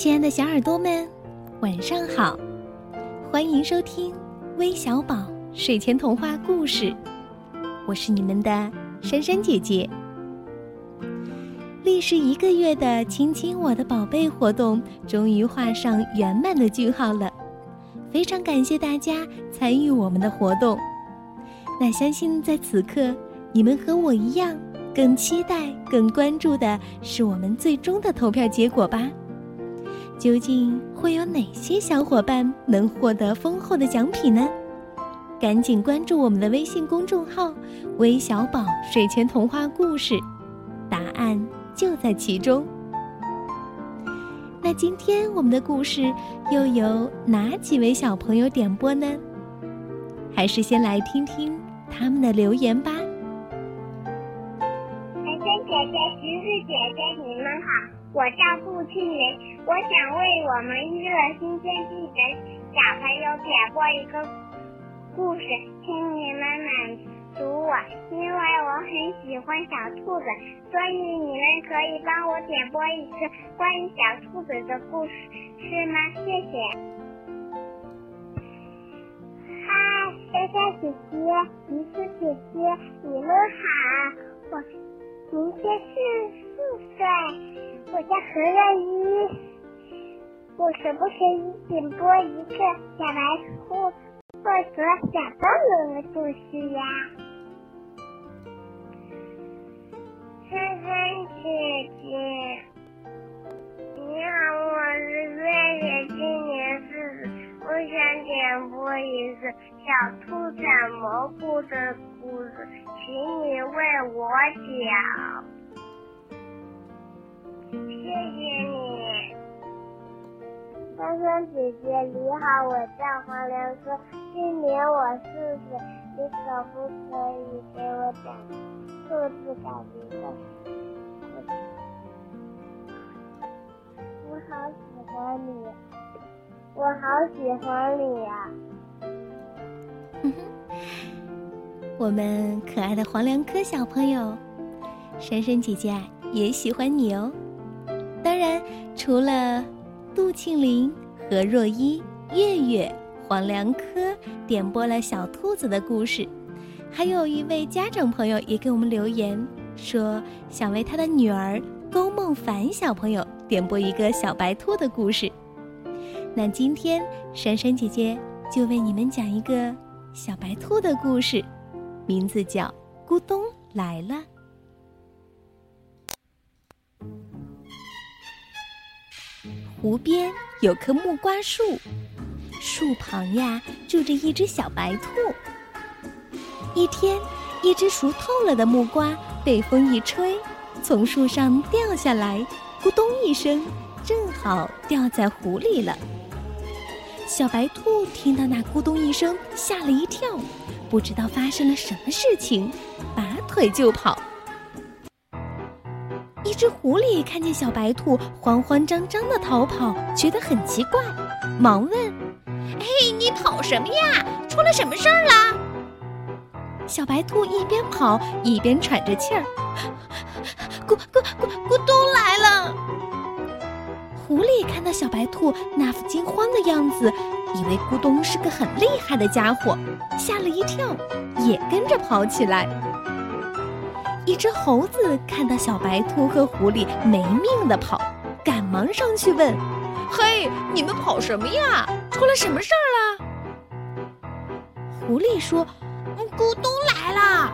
亲爱的小耳朵们，晚上好！欢迎收听微小宝睡前童话故事，我是你们的珊珊姐姐。历时一个月的“亲亲我的宝贝”活动终于画上圆满的句号了，非常感谢大家参与我们的活动。那相信在此刻，你们和我一样，更期待、更关注的是我们最终的投票结果吧。究竟会有哪些小伙伴能获得丰厚的奖品呢？赶紧关注我们的微信公众号“微小宝睡前童话故事”，答案就在其中。那今天我们的故事又有哪几位小朋友点播呢？还是先来听听他们的留言吧。晨晨姐姐、橘子姐姐，你们好。我叫顾庆林，我想为我们娱乐新天地的小朋友点播一个故事，请你们满足我，因为我很喜欢小兔子，所以你们可以帮我点播一个关于小兔子的故事，是吗？谢谢。嗨，莎莎姐姐、黎子姐姐，你们好，我明天是四岁。我叫何乐一，我可不可以点播一个小白兔或者小动物的故事呀？珊珊姐姐，你好，我是月月，今年四岁，我想点播一个小兔采蘑菇的故事，请你为我讲。珊珊姐姐你好，我叫黄良科，今年我四岁，你可不可以给我讲兔子改名的？我好喜欢你，我好喜欢你呀！我们可爱的黄良科小朋友，珊珊姐姐也喜欢你哦。当然，除了杜庆林、何若依、月月、黄良科点播了小兔子的故事，还有一位家长朋友也给我们留言说，想为他的女儿勾梦凡小朋友点播一个小白兔的故事。那今天珊珊姐姐就为你们讲一个小白兔的故事，名字叫《咕咚来了》。湖边有棵木瓜树，树旁呀住着一只小白兔。一天，一只熟透了的木瓜被风一吹，从树上掉下来，咕咚一声，正好掉在湖里了。小白兔听到那咕咚一声，吓了一跳，不知道发生了什么事情，拔腿就跑。一只狐狸看见小白兔慌慌张张的逃跑，觉得很奇怪，忙问：“嘿，你跑什么呀？出了什么事儿了？”小白兔一边跑一边喘着气儿：“咕咕咕咕咚来了！”狐狸看到小白兔那副惊慌的样子，以为咕咚是个很厉害的家伙，吓了一跳，也跟着跑起来。一只猴子看到小白兔和狐狸没命的跑，赶忙上去问：“嘿，你们跑什么呀？出了什么事儿了？”狐狸说：“咕咚来了。”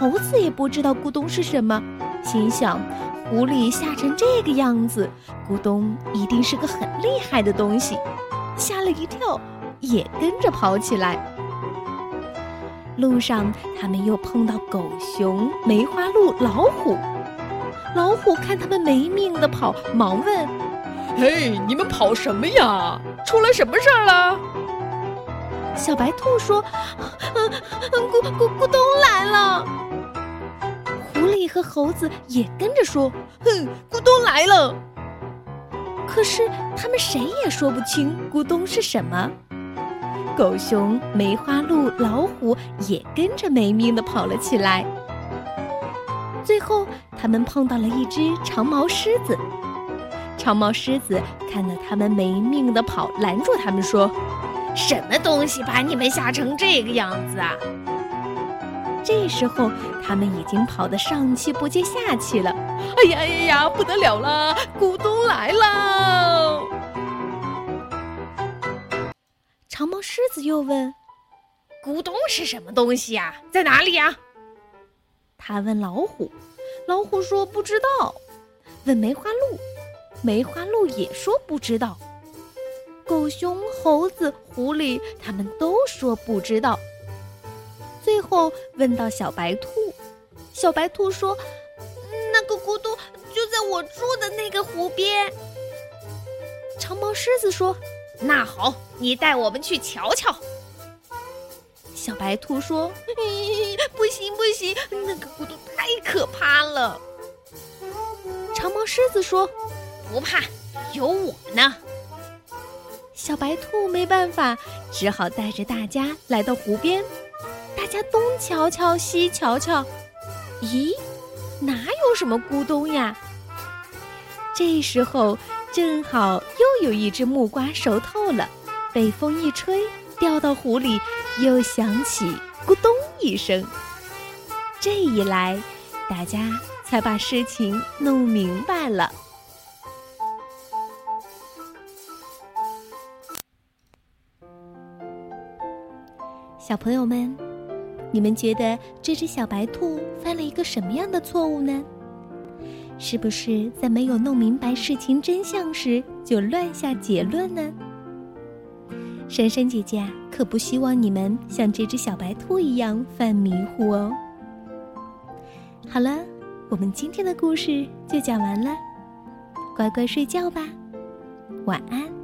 猴子也不知道咕咚是什么，心想：狐狸吓成这个样子，咕咚一定是个很厉害的东西，吓了一跳，也跟着跑起来。路上，他们又碰到狗熊、梅花鹿、老虎。老虎看他们没命的跑，忙问：“嘿，你们跑什么呀？出了什么事儿了？”小白兔说：“嗯嗯，咕咕咕咚来了。”狐狸和猴子也跟着说：“哼，咕咚来了。”可是他们谁也说不清咕咚是什么。狗熊、梅花鹿、老虎也跟着没命的跑了起来。最后，他们碰到了一只长毛狮子。长毛狮子看到他们没命的跑，拦住他们说：“什么东西把你们吓成这个样子啊？”这时候，他们已经跑得上气不接下气了。哎呀呀呀，不得了了，咕咚来了！狮子又问：“咕咚是什么东西呀？在哪里呀？”他问老虎，老虎说不知道。问梅花鹿，梅花鹿也说不知道。狗熊、猴子、狐狸，他们都说不知道。最后问到小白兔，小白兔说：“那个咕咚就在我住的那个湖边。”长毛狮子说：“那好，你带我们去瞧瞧。”小白兔说：“不行不行，那个咕咚太可怕了。”长毛狮子说：“不怕，有我呢。”小白兔没办法，只好带着大家来到湖边。大家东瞧瞧，西瞧瞧，咦，哪有什么咕咚呀？这时候正好又有一只木瓜熟透了，被风一吹，掉到湖里，又响起咕咚一声。这一来，大家才把事情弄明白了。小朋友们，你们觉得这只小白兔犯了一个什么样的错误呢？是不是在没有弄明白事情真相时就乱下结论呢？珊珊姐姐可不希望你们像这只小白兔一样犯迷糊哦。好了，我们今天的故事就讲完了，乖乖睡觉吧，晚安。